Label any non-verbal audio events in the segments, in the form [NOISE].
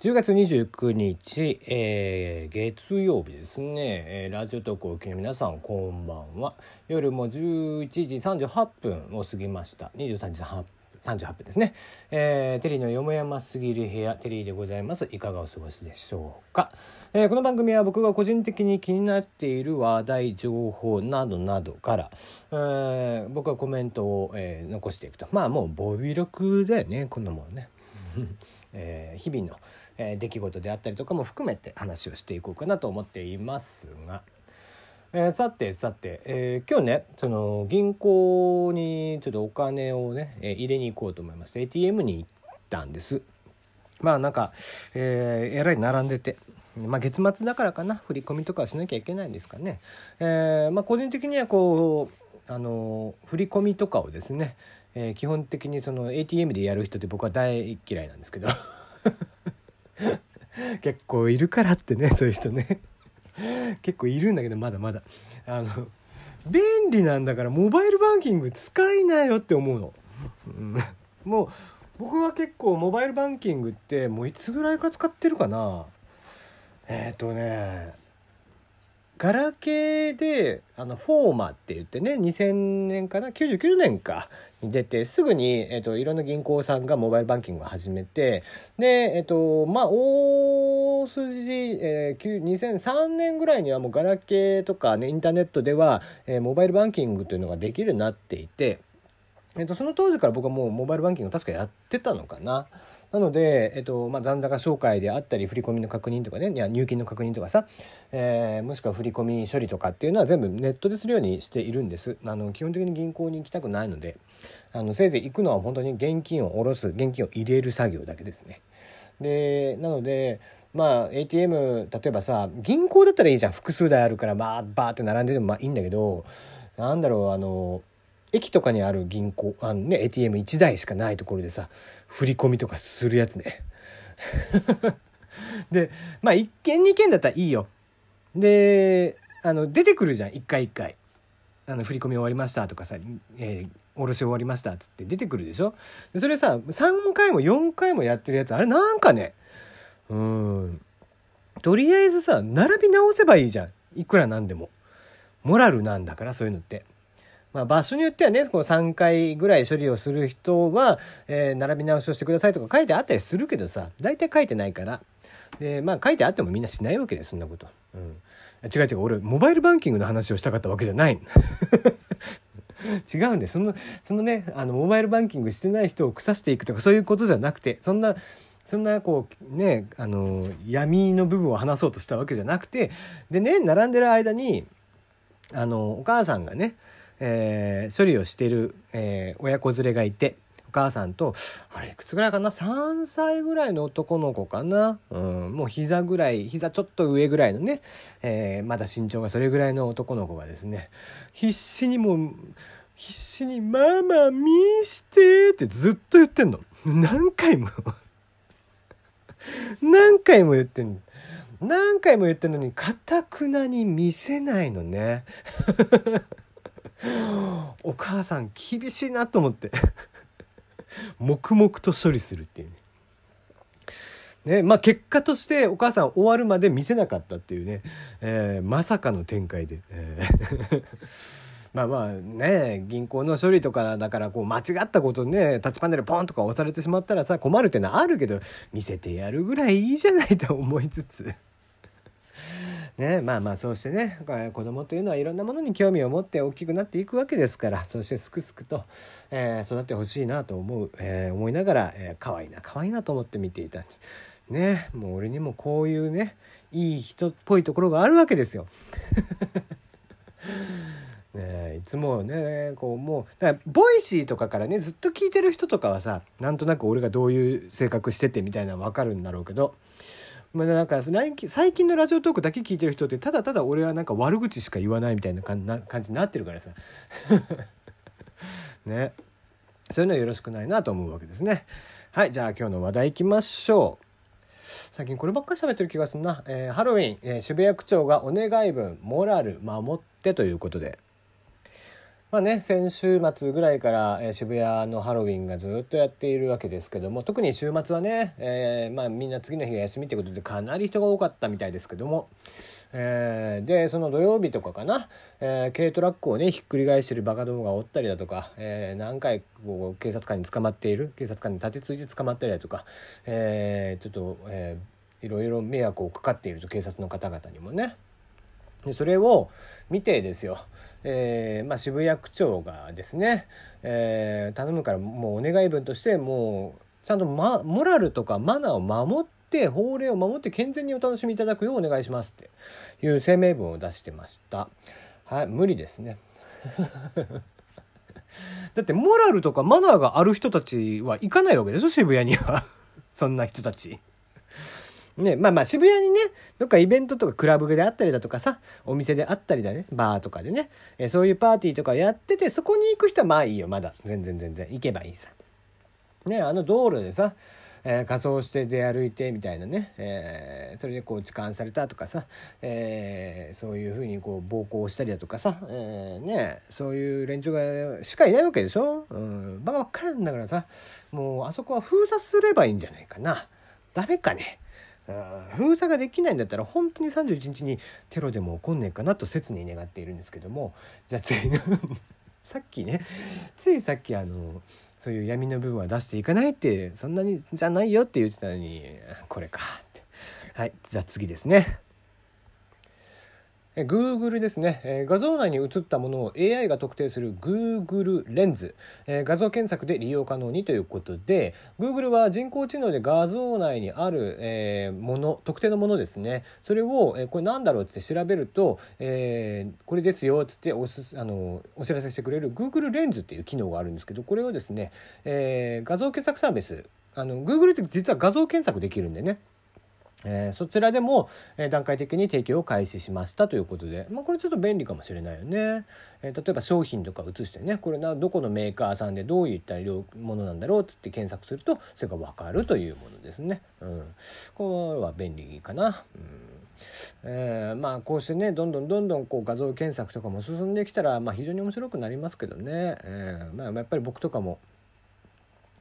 10月29日、えー、月曜日ですね、えー、ラジオ投稿をおきの皆さんこんばんは。夜も11時38分を過ぎました。23時38分ですね、えー、テリーのよもやますぎる部屋テリーでございます。いかがお過ごしでしょうか、えー、この番組は僕が個人的に気になっている話題情報などなどから、えー、僕はコメントを、えー、残していくと。まあもうボビロクだよねこんなもんね。えー、日々の、えー、出来事であったりとかも含めて話をしていこうかなと思っていますが、えー、さてさて、えー、今日ねその銀行にちょっとお金をね、えー、入れに行こうと思いまして ATM に行ったんです。まあなんか、えー、えらい並んでて。まあ、月末だからかな振り込みとかしなきゃいけないんですかね。えーまあ、個人的にはこうあの振り込みとかをですね、えー、基本的にその ATM でやる人って僕は大嫌いなんですけど。[LAUGHS] 結構いるからってねそういう人ね。結構いるんだけどまだまだ。あの便利なんだからモバイルバンキング使いなよって思うの、うん、もう僕は結構モバイルバンキングってもういつぐらいから使ってるかな。えっ、ー、とねガラケーであのフォーマって言ってね2000年かな？99年か？に出てすぐに、えーと、いろんな銀行さんがモバイルバンキングを始めてでえっ、とまあ大筋、えー、2003年ぐらいにはもうガラケーとかねインターネットでは、えー、モバイルバンキングというのができるようになっていて、えーとその当時から僕はもうモバイルバンキング確かやってたのかな？なので、えっとまあ、残高紹介であったり振込の確認とかねいや入金の確認とかさ、えー、もしくは振込処理とかっていうのは全部ネットでするようにしているんですあの基本的に銀行に行きたくないのであのせいぜい行くのは本当に現金を下ろす現金を入れる作業だけですね。でなのでまあ ATM 例えばさ銀行だったらいいじゃん複数台あるからまあバーって並んでてもまあいいんだけどなんだろうあの駅とかにある銀行あのね ATM1 台しかないところでさ振り込みとかするやつね。[LAUGHS] でまあ1件2件だったらいいよ。であの出てくるじゃん。1回1回。あの振り込み終わりましたとかさ、えー、下ろし終わりましたっつって出てくるでしょ？それさ3回も4回もやってるやつあれなんかね。うん。とりあえずさ並び直せばいいじゃん。いくらなんでも。モラルなんだからそういうのって。まあ、場所によってはね、この3回ぐらい処理をする人は、えー、並び直しをしてくださいとか書いてあったりするけどさ、大体書いてないから。で、まあ書いてあってもみんなしないわけでそんなこと。うん。違う違う、俺、モバイルバンキングの話をしたかったわけじゃない。[LAUGHS] 違うんでその、そのね、あの、モバイルバンキングしてない人を腐していくとかそういうことじゃなくて、そんな、そんなこうねあの闇の部分を話そうとしたわけじゃなくてでね並んでる間にあのお母さんがねえー、処理をしてる、えー、親子連れがいて、お母さんと、あれ、いくつぐらいかな ?3 歳ぐらいの男の子かな？うん、もう膝ぐらい、膝ちょっと上ぐらいのね、えー、まだ身長がそれぐらいの男の子がですね、必死にもう、必死に、ママ見してってずっと言ってんの。何回も [LAUGHS] 何回も言ってんの。何回も言ってんのに、かたくなに見せないのね。お母さん厳しいなと思って [LAUGHS] 黙々と処理するっていうね。ねまあ、結果としてお母さん終わるまで見せなかったっていうね、えー、まさかの展開で。えー [LAUGHS] まあまあね銀行の処理とかだからこう間違ったことねタッチパネルポンとか押されてしまったらさ困るってのはあるけど見せてやるぐらいいいじゃないと思いつつね、まあまあそうしてね子供というのはいろんなものに興味を持って大きくなっていくわけですからそしてすくすくと、えー、育ってほしいなと思う、えー、思いながら、えー、可愛いな可愛いなと思って見ていたんです。ねもう俺にもこういうねいい人っぽいところがあるわけですよ。[LAUGHS] ね、いつもねこうもうだから Voicy とかからねずっと聞いてる人とかはさなんとなく俺がどういう性格しててみたいなの分かるんだろうけどまあ、なんか最近のラジオトークだけ聞いてる人ってただただ俺はなんか悪口しか言わないみたいな [LAUGHS] 感じになってるからさ。[LAUGHS] ね。そういうのはよろしくないなと思うわけですね。はいじゃあ今日の話題いきましょう。最近こればっかり喋ってる気がするな、えー、ハロウィン、えー、渋谷区長がお願い文モラル守ってということで。まあね先週末ぐらいから、えー、渋谷のハロウィンがずっとやっているわけですけども特に週末はね、えー、まあ、みんな次の日が休みということでかなり人が多かったみたいですけども。えー、でその土曜日とかかな、え、軽トラックをねひっくり返してるバカどもがおったりだとか、え、何回こう警察官に捕まっている警察官に立てついて捕まったりだとか、え、ちょっと、えー、いろいろ迷惑をかかっていると警察の方々にもね。でそれを見てですよ、えーまあ、渋谷区長がですね、えー、頼むからもうお願い文としてもうちゃんと、ま、モラルとかマナーを守って法令を守って健全にお楽しみいただくようお願いしますっていう声明文を出してました。はい、無理ですね。[LAUGHS] だってモラルとかマナーがある人たちは行かないわけでしょ？渋谷には [LAUGHS] そんな人たち。ね、まあまあ渋谷にね、どっかイベントとかクラブであったりだとかさ、お店であったりだね、バーとかでね、えそういうパーティーとかやってて、そこに行く人はまあいいよ、まだ。全然全然。行けばいいさ。ね、あの道路でさ、えー、仮装して出歩いてみたいなね、えー、それでこう痴漢されたとかさ、えー、そういうふうにこう暴行したりだとかさ、えー、ねそういう連中がしかいないわけでしょ、うん、バカばっかりなんだからさもうあそこは封鎖すればいいんじゃないかなダメかね封鎖ができないんだったら本当に31日にテロでも起こんねえかなと切に願っているんですけどもじゃあ次の [LAUGHS] さっきねついさっきあのそういう闇の部分は出していかないってそんなにじゃないよって言ってたのにこれかって。はいじゃあ次ですね。Google ですね、え画像内に映ったものを AI が特定する Google レンズ、え画像検索で利用可能にということで Google は人工知能で画像内にある、えもの特定のものですね。それを、えこれなんだろうって調べると、えー、これですよつっておすあのお知らせしてくれる Google レンズっていう機能があるんですけどこれをですね、えー、画像検索サービス。あの Google って実は画像検索できるんでね。えー、そちらでも、えー、段階的に提供を開始しましたということで、まあ、これちょっと便利かもしれないよね。えー、例えば商品とか移してねこれなどこのメーカーさんでどういったものなんだろうっつって検索するとそれが分かるというものですね。うん、これは便利かな。うんえー、まあこうしてねどんどんどんどんこう画像検索とかも進んできたら、まあ、非常に面白くなりますけどね、えーまあ、やっぱり僕とかも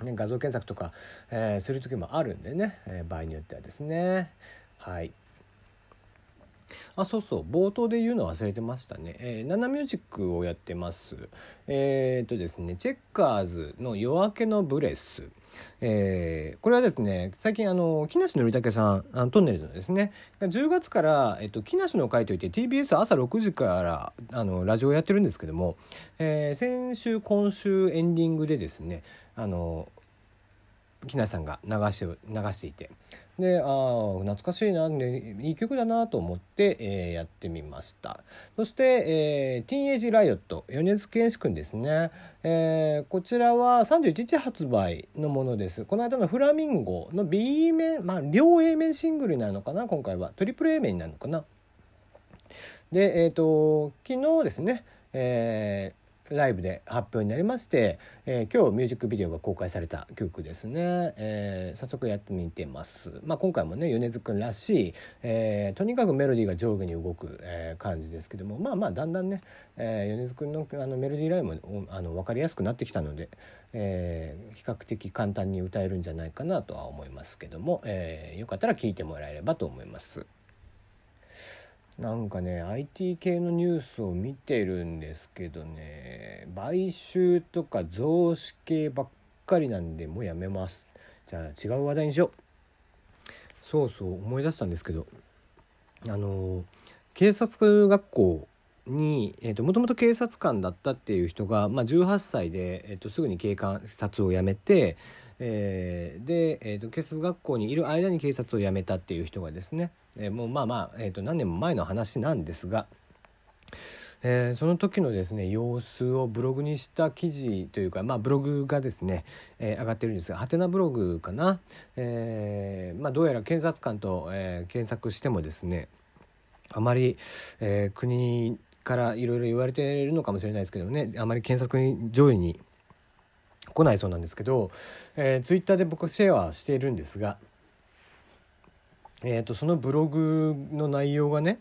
ね、画像検索とか、えー、する時もあるんでね、えー、場合によってはですね。はい。あそうそう。冒頭で言うの忘れてましたね、えー、ナナミュージックをやってます。えー、っとですねチェッカーズの「夜明けのブレス」えー、これはですね最近あの木梨憲武さんあのトンネルのですね10月から、えっと、木梨の会といって TBS 朝6時からあのラジオをやってるんですけども、えー、先週今週エンディングでですねあの木梨さんが流して流していて。でああ懐かしいな、ね、いい曲だなと思って、えー、やってみました。そして、えー、ティーンエイジライオット米津玄師君ですね、えー、こちらは31日発売のものです。この間のフラミンゴの B 面まあ両 A 面シングルなのかな今回は。トリプル A 面になるのかな。でえっ、ー、と昨日ですね、えライブで発表になりまして、えー、今日ミュージックビデオが公開された曲ですね、えー、早速やってみてます、まあ、今回もね米津くんらしい、えー、とにかくメロディーが上下に動く、えー、感じですけどもまあまあだんだんね、えー、米津くんのあのメロディーラインもあの分かりやすくなってきたので、えー、比較的簡単に歌えるんじゃないかなとは思いますけども、えー、よかったら聴いてもらえればと思います。なんかね IT 系のニュースを見てるんですけどね買収とか増資系ばっかりなんでもうやめます。じゃあ違う話題にしよう。そうそう思い出したんですけどあの警察学校に、えーと、もともと警察官だったっていう人が、まあ、18歳で、えーと、すぐに警官察を辞めて、えー、で、えーと、警察学校にいる間に警察を辞めたっていう人がですね、えー、もうまあまあ、えー、と何年も前の話なんですが、えー、その時のですね様子をブログにした記事というか、まあ、ブログがですね、えー、上がってるんですがハテナブログかな、えーまあ、どうやら検察官と、えー、検索してもですねあまり、えー、国からいろいろ言われているのかもしれないですけどねあまり検索上位に来ないそうなんですけど、えー、ツイッターで僕はシェアしているんですが、えーと、そのブログの内容がね、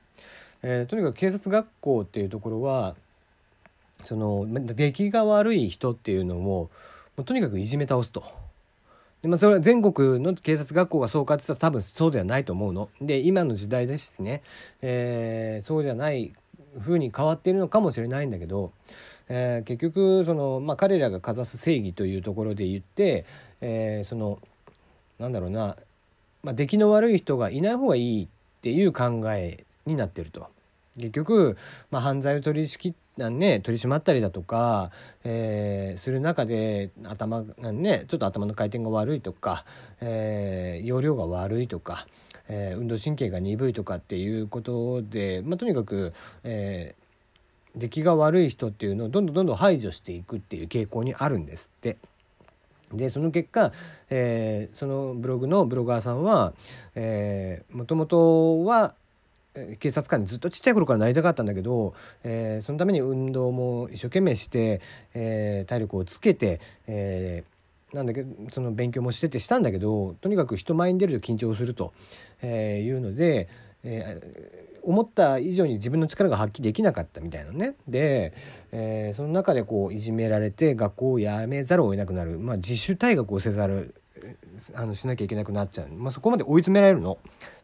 えー、とにかく警察学校っていうところはその出来が悪い人っていうのをもうとにかくいじめ倒すと。でまあ、それは全国の警察学校がそうかって言ったら多分そうではないと思うの。で今の時代ですね、えー、そうじゃない風に変わっているのかもしれないんだけど、えー、結局その、まあ、彼らがかざす正義というところで言って、えー、そのなんだろうな、まあ、出来の悪い人がいない方がいいっていう考えになってると。結局、まあ、犯罪を取り仕切ね、取り締まったりだとか、えー、する中で頭ねちょっと頭の回転が悪いとか、えー、容量が悪いとか、えー、運動神経が鈍いとかっていうことで、まあ、とにかく、えー、出来が悪い人っていうのをどんどんどんどん排除していくっていう傾向にあるんですって。でその結果、えー、そのブログのブロガーさんはもともとは警察官にずっとちっちゃい頃からなりたかったんだけど、えー、そのために運動も一生懸命して、えー、体力をつけて、えー、なんだけどその勉強もしててしたんだけどとにかく人前に出ると緊張すると、えいうので、え思った以上に自分の力が発揮できなかったみたいなね。で、えその中でこういじめられて学校を辞めざるを得なくなる、まあ、自主退学をせざるあのしなきゃいけなくなっちゃう、まあ、そこまで追い詰められるの。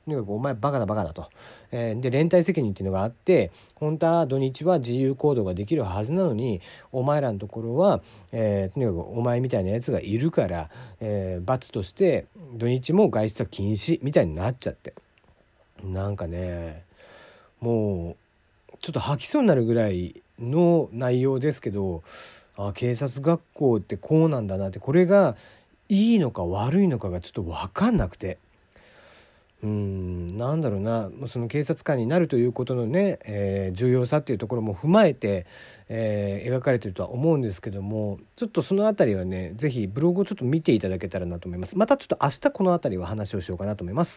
とにかくお前バカだバカだと。えー、で連帯責任っていうのがあって本当は土日は自由行動ができるはずなのにお前らのところは、えー、とにかくお前みたいなやつがいるから、えー、罰として土日も外出は禁止みたいになっちゃってなんかねもうちょっと吐きそうになるぐらいの内容ですけどあ警察学校ってこうなんだなってこれがいいのか悪いのかがちょっと分かんなくて。うんなんだろうな。その警察官になるということのね、えー、重要さっていうところも踏まえて、えー、描かれてるとは思うんですけどもちょっとその辺りはね是非ブログをちょっと見ていただけたらなと思います。またちょっと明日この辺りは話をしようかなと思います。